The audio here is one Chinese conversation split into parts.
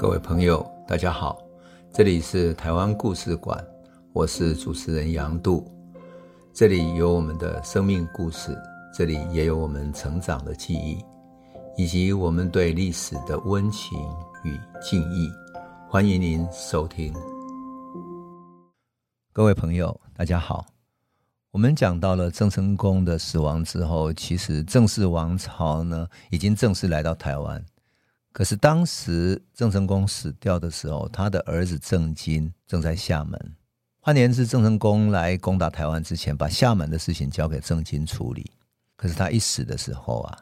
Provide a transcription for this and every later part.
各位朋友，大家好，这里是台湾故事馆，我是主持人杨度，这里有我们的生命故事，这里也有我们成长的记忆，以及我们对历史的温情与敬意。欢迎您收听。各位朋友，大家好，我们讲到了郑成功的死亡之后，其实郑氏王朝呢，已经正式来到台湾。可是当时郑成功死掉的时候，他的儿子郑经正在厦门。换言之，郑成功来攻打台湾之前，把厦门的事情交给郑经处理。可是他一死的时候啊，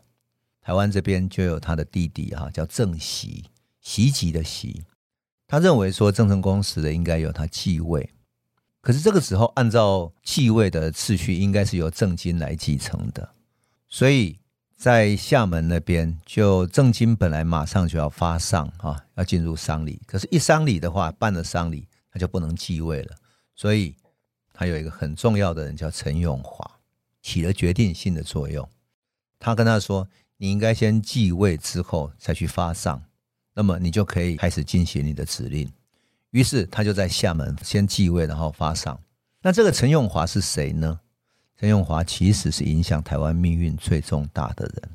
台湾这边就有他的弟弟啊，叫郑袭，袭击的袭。他认为说郑成功死了，应该由他继位。可是这个时候，按照继位的次序，应该是由郑经来继承的。所以。在厦门那边，就郑经本来马上就要发丧啊，要进入丧礼。可是，一丧礼的话，办了丧礼，他就不能继位了。所以，他有一个很重要的人叫陈永华，起了决定性的作用。他跟他说：“你应该先继位之后再去发丧，那么你就可以开始进行你的指令。”于是，他就在厦门先继位，然后发丧。那这个陈永华是谁呢？陈永华其实是影响台湾命运最重大的人，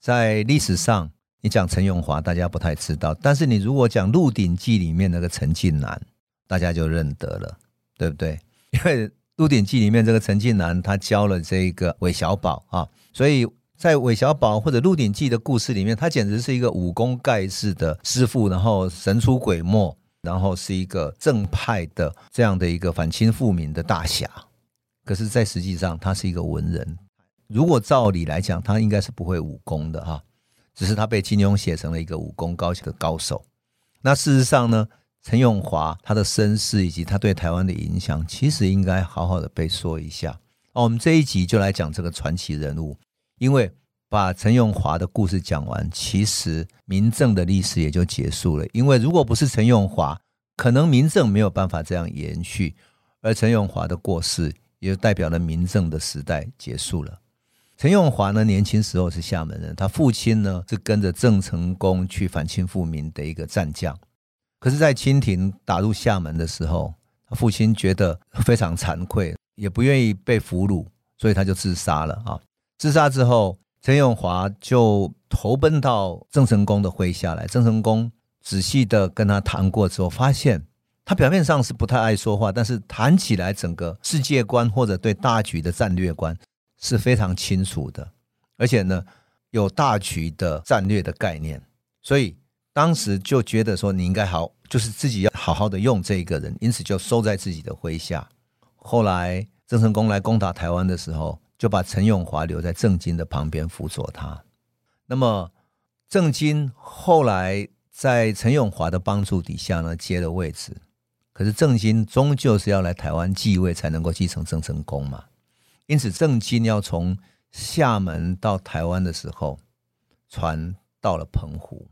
在历史上，你讲陈永华，大家不太知道；但是你如果讲《鹿鼎记》里面那个陈近南，大家就认得了，对不对？因为《鹿鼎记》里面这个陈近南，他教了这个韦小宝啊，所以在韦小宝或者《鹿鼎记》的故事里面，他简直是一个武功盖世的师傅，然后神出鬼没，然后是一个正派的这样的一个反清复明的大侠。可是，在实际上，他是一个文人。如果照理来讲，他应该是不会武功的哈。只是他被金庸写成了一个武功高强的高手。那事实上呢，陈永华他的身世以及他对台湾的影响，其实应该好好的被说一下。哦，我们这一集就来讲这个传奇人物，因为把陈永华的故事讲完，其实民政的历史也就结束了。因为如果不是陈永华，可能民政没有办法这样延续，而陈永华的过世。也就代表了明政的时代结束了。陈永华呢，年轻时候是厦门人，他父亲呢是跟着郑成功去反清复明的一个战将。可是，在清廷打入厦门的时候，他父亲觉得非常惭愧，也不愿意被俘虏，所以他就自杀了啊。自杀之后，陈永华就投奔到郑成功的麾下来。郑成功仔细的跟他谈过之后，发现。他表面上是不太爱说话，但是谈起来整个世界观或者对大局的战略观是非常清楚的，而且呢有大局的战略的概念，所以当时就觉得说你应该好，就是自己要好好的用这一个人，因此就收在自己的麾下。后来郑成功来攻打台湾的时候，就把陈永华留在郑经的旁边辅佐他。那么郑经后来在陈永华的帮助底下呢，接了位置。可是郑经终究是要来台湾继位，才能够继承郑成功嘛。因此，郑经要从厦门到台湾的时候，船到了澎湖。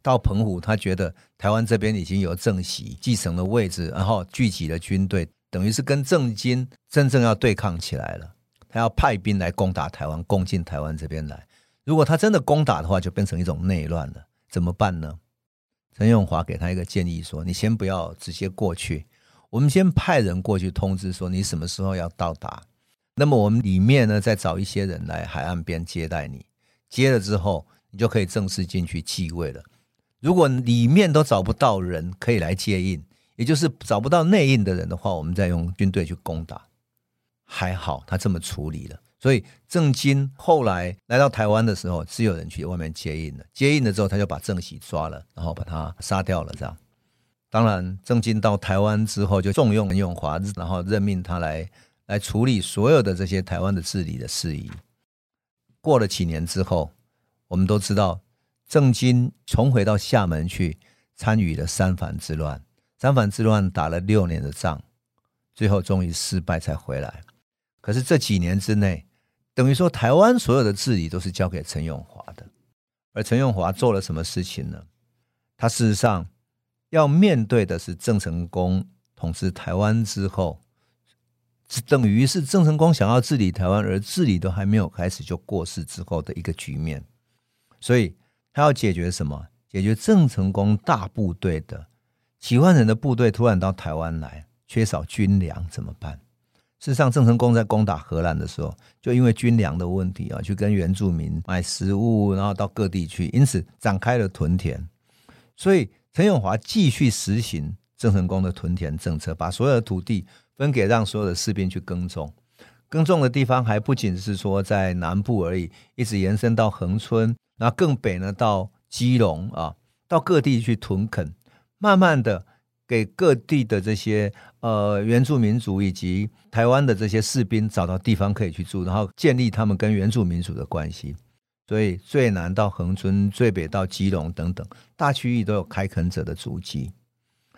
到澎湖，他觉得台湾这边已经有郑袭继承了位置，然后聚集了军队，等于是跟郑经真正要对抗起来了。他要派兵来攻打台湾，攻进台湾这边来。如果他真的攻打的话，就变成一种内乱了。怎么办呢？陈永华给他一个建议说：“你先不要直接过去，我们先派人过去通知说你什么时候要到达。那么我们里面呢，再找一些人来海岸边接待你。接了之后，你就可以正式进去继位了。如果里面都找不到人可以来接应，也就是找不到内应的人的话，我们再用军队去攻打。还好他这么处理了。”所以郑经后来来到台湾的时候，是有人去外面接应的。接应了之后，他就把郑喜抓了，然后把他杀掉了。这样，当然郑经到台湾之后，就重用陈永华，然后任命他来来处理所有的这些台湾的治理的事宜。过了几年之后，我们都知道郑经重回到厦门去参与了三藩之乱。三藩之乱打了六年的仗，最后终于失败才回来。可是这几年之内，等于说，台湾所有的治理都是交给陈永华的，而陈永华做了什么事情呢？他事实上要面对的是郑成功统治台湾之后，等于是郑成功想要治理台湾，而治理都还没有开始就过世之后的一个局面。所以他要解决什么？解决郑成功大部队的几万人的部队突然到台湾来，缺少军粮怎么办？事实上，郑成功在攻打荷兰的时候，就因为军粮的问题啊，去跟原住民买食物，然后到各地去，因此展开了屯田。所以，陈永华继续实行郑成功的屯田政策，把所有的土地分给让所有的士兵去耕种。耕种的地方还不仅是说在南部而已，一直延伸到恒春，然后更北呢到基隆啊，到各地去屯垦，慢慢的给各地的这些呃原住民族以及台湾的这些士兵找到地方可以去住，然后建立他们跟原住民族的关系。所以最南到恒春，最北到基隆等等大区域都有开垦者的足迹。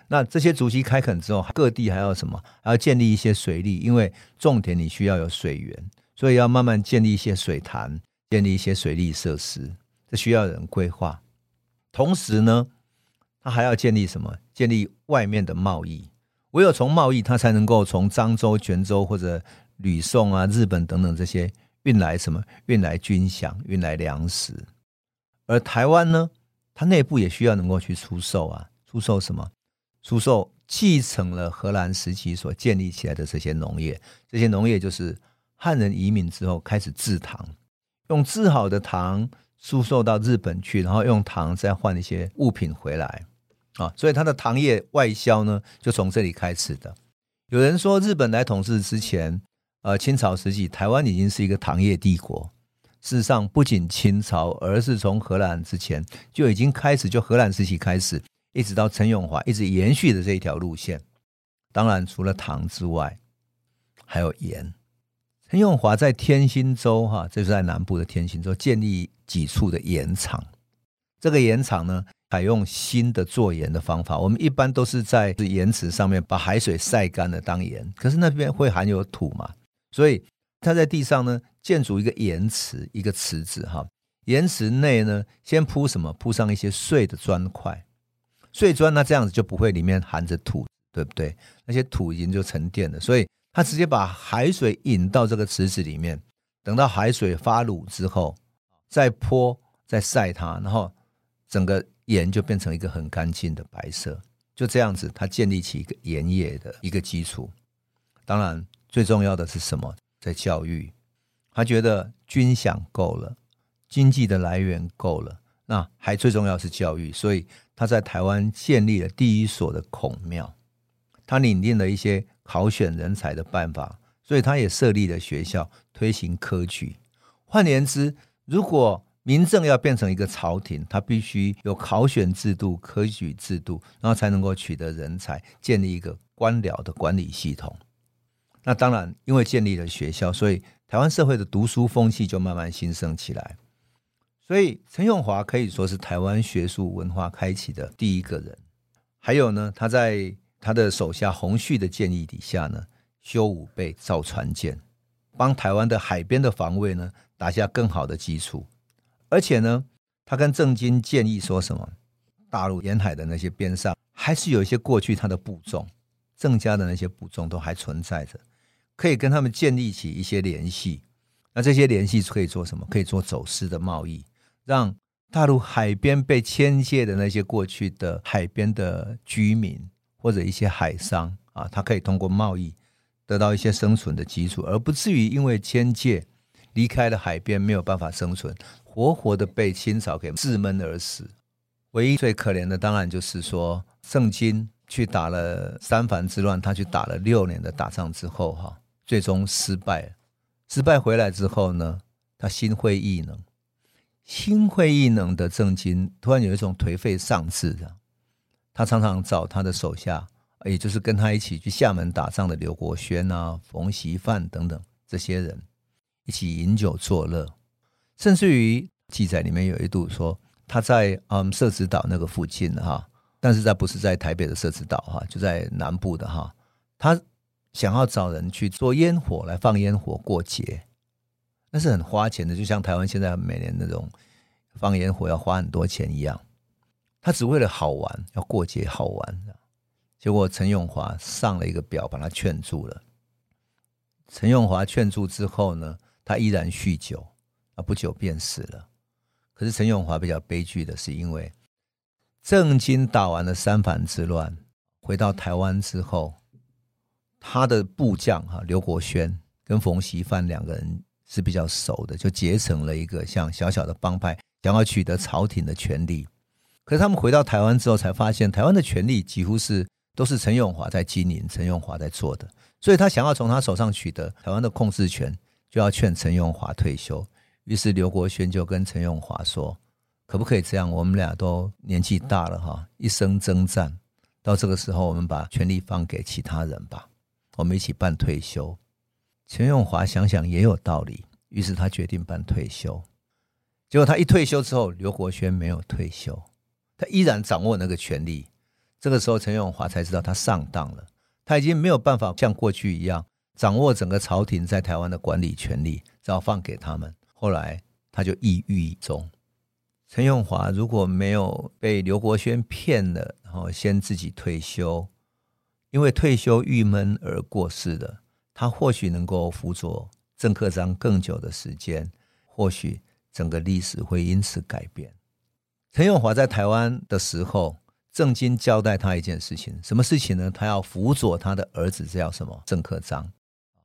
那这些足迹开垦之后，各地还要什么？还要建立一些水利，因为种田你需要有水源，所以要慢慢建立一些水潭，建立一些水利设施，这需要人规划。同时呢，他还要建立什么？建立外面的贸易。唯有从贸易，他才能够从漳州、泉州或者吕宋啊、日本等等这些。运来什么？运来军饷，运来粮食。而台湾呢，它内部也需要能够去出售啊，出售什么？出售继承了荷兰时期所建立起来的这些农业。这些农业就是汉人移民之后开始制糖，用制好的糖输售到日本去，然后用糖再换一些物品回来啊。所以它的糖业外销呢，就从这里开始的。有人说，日本来统治之前。呃，清朝时期，台湾已经是一个糖业帝国。事实上，不仅清朝，而是从荷兰之前就已经开始，就荷兰时期开始，一直到陈永华，一直延续的这一条路线。当然，除了糖之外，还有盐。陈永华在天兴州，哈，这是在南部的天兴州，建立几处的盐厂。这个盐厂呢，采用新的做盐的方法。我们一般都是在盐池上面把海水晒干了当盐，可是那边会含有土嘛？所以他在地上呢，建筑一个盐池，一个池子哈。盐池内呢，先铺什么？铺上一些碎的砖块，碎砖那这样子就不会里面含着土，对不对？那些土已经就沉淀了，所以他直接把海水引到这个池子里面，等到海水发卤之后，再泼，再晒它，然后整个盐就变成一个很干净的白色。就这样子，他建立起一个盐业的一个基础。当然。最重要的是什么？在教育，他觉得军饷够了，经济的来源够了，那还最重要是教育，所以他在台湾建立了第一所的孔庙，他拟定了一些考选人才的办法，所以他也设立了学校，推行科举。换言之，如果民政要变成一个朝廷，他必须有考选制度、科举制度，然后才能够取得人才，建立一个官僚的管理系统。那当然，因为建立了学校，所以台湾社会的读书风气就慢慢兴盛起来。所以陈永华可以说是台湾学术文化开启的第一个人。还有呢，他在他的手下洪旭的建议底下呢，修武备、造船舰，帮台湾的海边的防卫呢打下更好的基础。而且呢，他跟郑经建议说什么？大陆沿海的那些边上，还是有一些过去他的部众，郑家的那些部众都还存在着。可以跟他们建立起一些联系，那这些联系可以做什么？可以做走私的贸易，让大陆海边被迁界的那些过去的海边的居民或者一些海商啊，他可以通过贸易得到一些生存的基础，而不至于因为迁界离开了海边没有办法生存，活活的被清朝给自闷而死。唯一最可怜的，当然就是说，郑经去打了三藩之乱，他去打了六年的打仗之后，哈。最终失败了，失败回来之后呢，他心灰意冷，心灰意冷的郑经突然有一种颓废丧志的。他常常找他的手下，也就是跟他一起去厦门打仗的刘国轩啊、冯锡范等等这些人一起饮酒作乐，甚至于记载里面有一度说他在嗯社子岛那个附近哈，但是在不是在台北的社子岛哈，就在南部的哈，他。想要找人去做烟火来放烟火过节，那是很花钱的，就像台湾现在每年那种放烟火要花很多钱一样。他只为了好玩，要过节好玩。结果陈永华上了一个表，把他劝住了。陈永华劝住之后呢，他依然酗酒，啊，不久便死了。可是陈永华比较悲剧的是，因为郑经打完了三藩之乱，回到台湾之后，他的部将哈刘国轩跟冯锡范两个人是比较熟的，就结成了一个像小小的帮派，想要取得朝廷的权力。可是他们回到台湾之后，才发现台湾的权力几乎是都是陈永华在经营，陈永华在做的。所以他想要从他手上取得台湾的控制权，就要劝陈永华退休。于是刘国轩就跟陈永华说：“可不可以这样？我们俩都年纪大了哈，一生征战，到这个时候，我们把权力放给其他人吧，我们一起办退休。”陈永华想想也有道理，于是他决定办退休。结果他一退休之后，刘国轩没有退休。他依然掌握那个权力，这个时候陈永华才知道他上当了，他已经没有办法像过去一样掌握整个朝廷在台湾的管理权力，只好放给他们。后来他就抑郁中。陈永华如果没有被刘国轩骗了，然后先自己退休，因为退休郁闷而过世的，他或许能够辅佐郑克章更久的时间，或许整个历史会因此改变。陈永华在台湾的时候，郑经交代他一件事情，什么事情呢？他要辅佐他的儿子，叫什么？郑克章。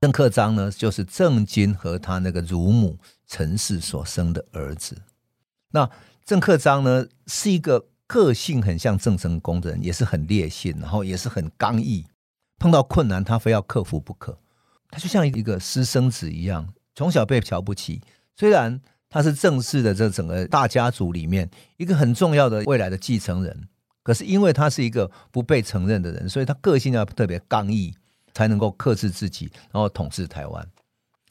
郑克章呢，就是郑经和他那个乳母陈氏所生的儿子。那郑克章呢，是一个个性很像郑成功的人，也是很烈性，然后也是很刚毅，碰到困难他非要克服不可。他就像一个私生子一样，从小被瞧不起，虽然。他是郑氏的这整个大家族里面一个很重要的未来的继承人，可是因为他是一个不被承认的人，所以他个性要特别刚毅，才能够克制自己，然后统治台湾。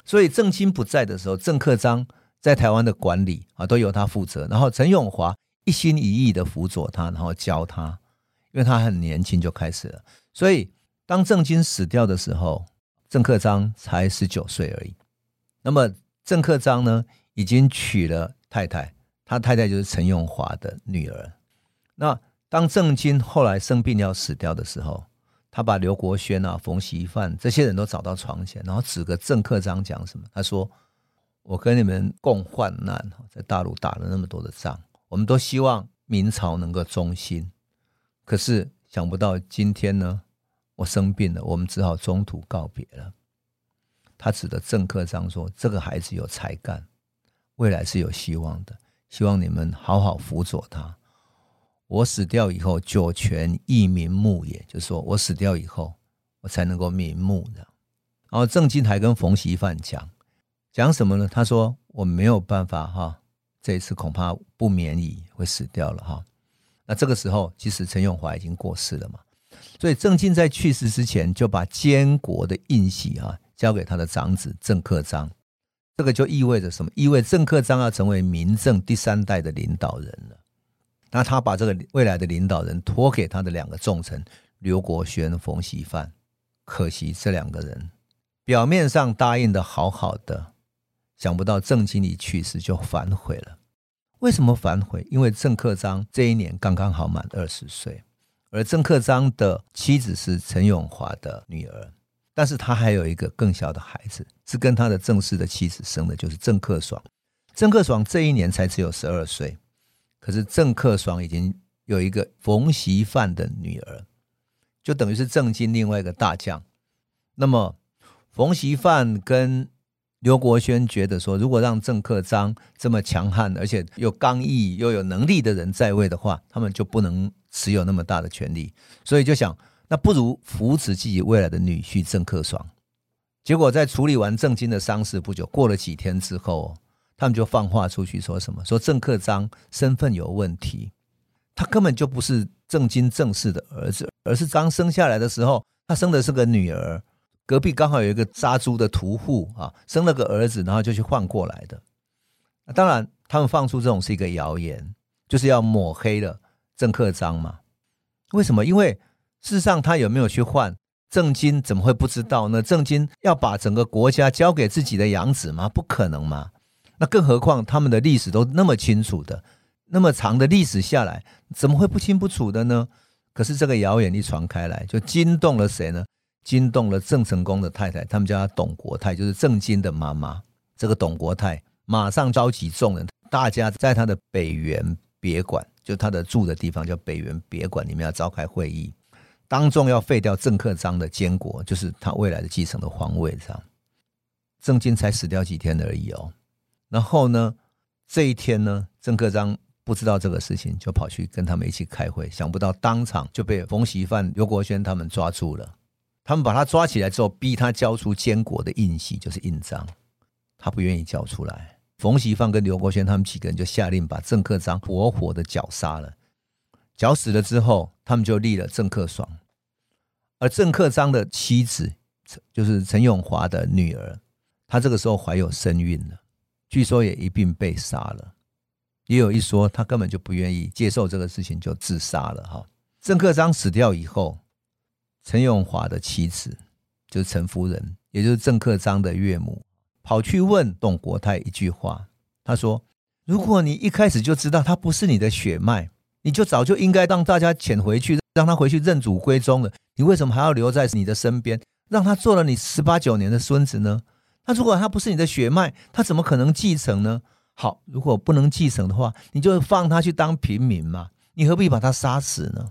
所以郑经不在的时候，郑克章在台湾的管理啊都由他负责，然后陈永华一心一意的辅佐他，然后教他，因为他很年轻就开始了。所以当郑经死掉的时候，郑克章才十九岁而已。那么郑克章呢？已经娶了太太，他太太就是陈永华的女儿。那当郑经后来生病要死掉的时候，他把刘国轩啊、冯锡范这些人都找到床前，然后指个郑克章讲什么？他说：“我跟你们共患难，在大陆打了那么多的仗，我们都希望明朝能够忠心。可是想不到今天呢，我生病了，我们只好中途告别了。”他指着郑克章说：“这个孩子有才干。”未来是有希望的，希望你们好好辅佐他。我死掉以后，九泉义瞑目也，就是说我死掉以后，我才能够瞑目的。然后郑经还跟冯锡范讲，讲什么呢？他说我没有办法哈，这一次恐怕不免矣，会死掉了哈。那这个时候，其实陈永华已经过世了嘛，所以郑经在去世之前，就把监国的印玺啊交给他的长子郑克章。这个就意味着什么？意味郑克章要成为明郑第三代的领导人了。那他把这个未来的领导人托给他的两个重臣刘国轩、冯锡范。可惜这两个人表面上答应的好好的，想不到郑经理去世就反悔了。为什么反悔？因为郑克章这一年刚刚好满二十岁，而郑克章的妻子是陈永华的女儿。但是他还有一个更小的孩子，是跟他的正式的妻子生的，就是郑克爽。郑克爽这一年才只有十二岁，可是郑克爽已经有一个冯锡范的女儿，就等于是郑经另外一个大将。那么冯锡范跟刘国轩觉得说，如果让郑克章这么强悍，而且又刚毅又有能力的人在位的话，他们就不能持有那么大的权力，所以就想。那不如扶持自己未来的女婿郑克爽。结果在处理完郑经的丧事不久，过了几天之后，他们就放话出去说什么？说郑克章身份有问题，他根本就不是郑经郑氏的儿子，而是刚生下来的时候，他生的是个女儿，隔壁刚好有一个杀猪的屠户啊，生了个儿子，然后就去换过来的。当然，他们放出这种是一个谣言，就是要抹黑了郑克章嘛。为什么？因为事实上，他有没有去换？郑经怎么会不知道呢？郑经要把整个国家交给自己的养子吗？不可能嘛！那更何况他们的历史都那么清楚的，那么长的历史下来，怎么会不清不楚的呢？可是这个谣言一传开来，就惊动了谁呢？惊动了郑成功的太太，他们叫他董国太，就是郑经的妈妈。这个董国太马上召集众人，大家在他的北园别馆。就他的住的地方叫北园别馆里面要召开会议，当众要废掉郑克章的监国，就是他未来的继承的皇位上。郑经才死掉几天而已哦。然后呢，这一天呢，郑克章不知道这个事情，就跑去跟他们一起开会，想不到当场就被冯锡范、刘国轩他们抓住了。他们把他抓起来之后，逼他交出监国的印玺，就是印章，他不愿意交出来。冯锡范跟刘国轩他们几个人就下令把郑克章活活的绞杀了。绞死了之后，他们就立了郑克爽。而郑克章的妻子就是陈永华的女儿，她这个时候怀有身孕了，据说也一并被杀了。也有一说，他根本就不愿意接受这个事情，就自杀了。哈，郑克章死掉以后，陈永华的妻子就是陈夫人，也就是郑克章的岳母。跑去问董国泰一句话，他说：“如果你一开始就知道他不是你的血脉，你就早就应该让大家遣回去，让他回去认祖归宗了。你为什么还要留在你的身边，让他做了你十八九年的孙子呢？那如果他不是你的血脉，他怎么可能继承呢？好，如果不能继承的话，你就放他去当平民嘛，你何必把他杀死呢？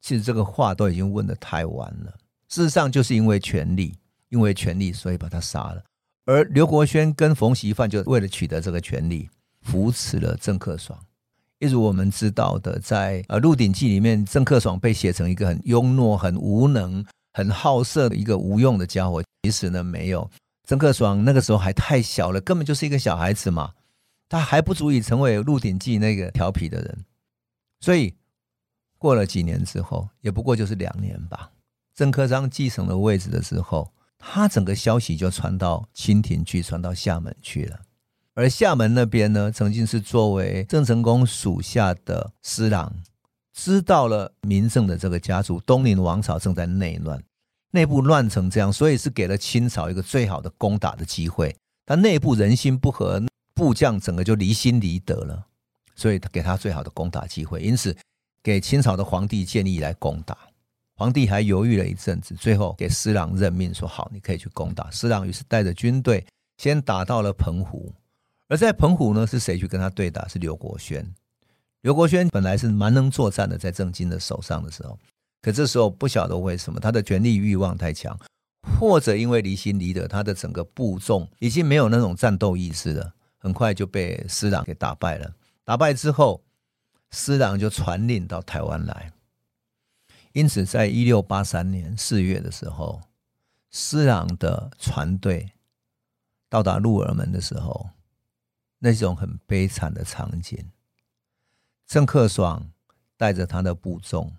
其实这个话都已经问得太晚了。事实上，就是因为权力，因为权力，所以把他杀了。”而刘国轩跟冯锡范就为了取得这个权利，扶持了郑克爽。一如我们知道的，在呃《鹿鼎记》里面，郑克爽被写成一个很庸懦、很无能、很好色的一个无用的家伙。其实呢，没有，郑克爽那个时候还太小了，根本就是一个小孩子嘛，他还不足以成为《鹿鼎记》那个调皮的人。所以过了几年之后，也不过就是两年吧，郑克章继承了位置的时候。他整个消息就传到清廷去，传到厦门去了。而厦门那边呢，曾经是作为郑成功属下的施琅，知道了明郑的这个家族东宁王朝正在内乱，内部乱成这样，所以是给了清朝一个最好的攻打的机会。但内部人心不和，部将整个就离心离德了，所以他给他最好的攻打机会，因此给清朝的皇帝建议来攻打。皇帝还犹豫了一阵子，最后给施琅任命，说：“好，你可以去攻打。”施琅于是带着军队先打到了澎湖，而在澎湖呢，是谁去跟他对打？是刘国轩。刘国轩本来是蛮能作战的，在郑经的手上的时候，可这时候不晓得为什么他的权力欲望太强，或者因为离心离德，他的整个部众已经没有那种战斗意识了，很快就被施琅给打败了。打败之后，施琅就传令到台湾来。因此，在一六八三年四月的时候，施琅的船队到达鹿耳门的时候，那种很悲惨的场景，郑克爽带着他的部众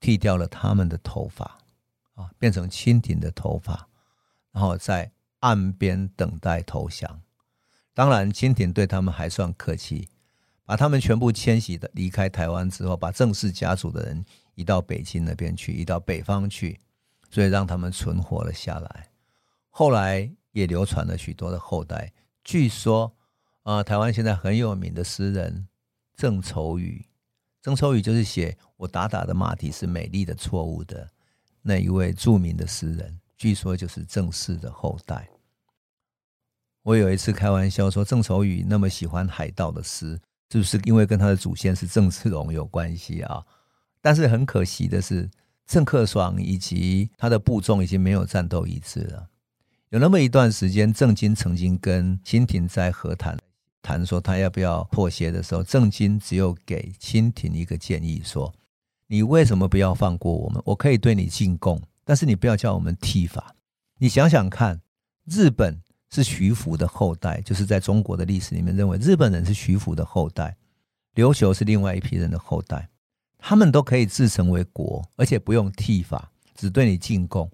剃掉了他们的头发，啊，变成清廷的头发，然后在岸边等待投降。当然，清廷对他们还算客气，把他们全部迁徙的离开台湾之后，把郑氏家族的人。移到北京那边去，移到北方去，所以让他们存活了下来。后来也流传了许多的后代。据说啊、呃，台湾现在很有名的诗人郑愁予，郑愁予就是写“我打打的马蹄是美丽的错误”的那一位著名的诗人，据说就是郑氏的后代。我有一次开玩笑说，郑愁予那么喜欢海盗的诗，是不是因为跟他的祖先是郑芝龙有关系啊？但是很可惜的是，郑克爽以及他的部众已经没有战斗意志了。有那么一段时间，郑经曾经跟清廷在和谈，谈说他要不要妥协的时候，郑经只有给清廷一个建议说：“你为什么不要放过我们？我可以对你进贡，但是你不要叫我们剃发。你想想看，日本是徐福的后代，就是在中国的历史里面认为日本人是徐福的后代，琉球是另外一批人的后代。”他们都可以自成为国，而且不用剃发，只对你进贡。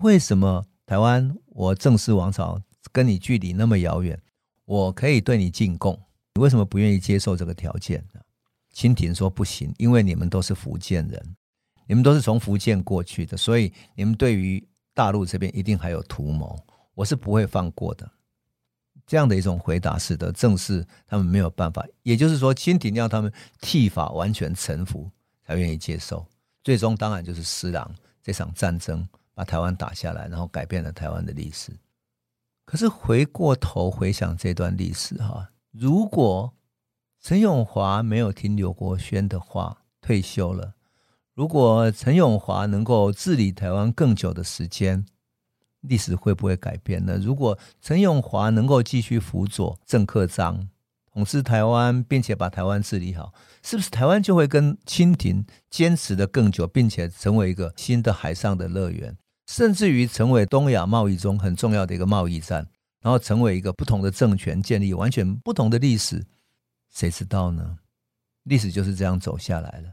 为什么台湾我郑氏王朝跟你距离那么遥远，我可以对你进贡，你为什么不愿意接受这个条件呢？清廷说不行，因为你们都是福建人，你们都是从福建过去的，所以你们对于大陆这边一定还有图谋，我是不会放过的。这样的一种回答，使得郑氏他们没有办法，也就是说，清廷要他们剃发，完全臣服。才愿意接受，最终当然就是施琅这场战争把台湾打下来，然后改变了台湾的历史。可是回过头回想这段历史哈，如果陈永华没有听刘国轩的话，退休了。如果陈永华能够治理台湾更久的时间，历史会不会改变呢？如果陈永华能够继续辅佐郑克章统治台湾，并且把台湾治理好，是不是台湾就会跟清廷坚持的更久，并且成为一个新的海上的乐园，甚至于成为东亚贸易中很重要的一个贸易站，然后成为一个不同的政权建立完全不同的历史？谁知道呢？历史就是这样走下来了。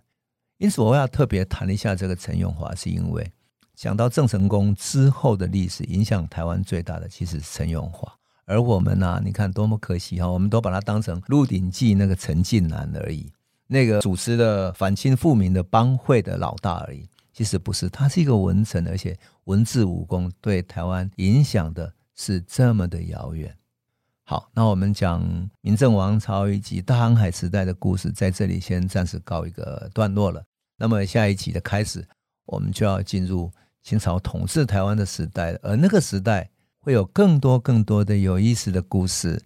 因此，我要特别谈一下这个陈永华，是因为讲到郑成功之后的历史，影响台湾最大的其实是陈永华。而我们呢、你看多么可惜哈，我们都把他当成《鹿鼎记》那个陈近南而已，那个主持的反清复明的帮会的老大而已。其实不是，他是一个文臣，而且文治武功对台湾影响的是这么的遥远。好，那我们讲明郑王朝以及大航海时代的故事，在这里先暂时告一个段落了。那么下一集的开始，我们就要进入清朝统治台湾的时代，而那个时代会有更多更多的有意思的故事，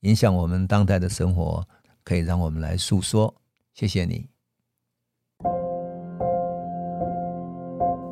影响我们当代的生活，可以让我们来诉说。谢谢你。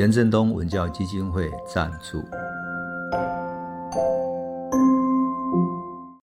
任正东文教基金会赞助。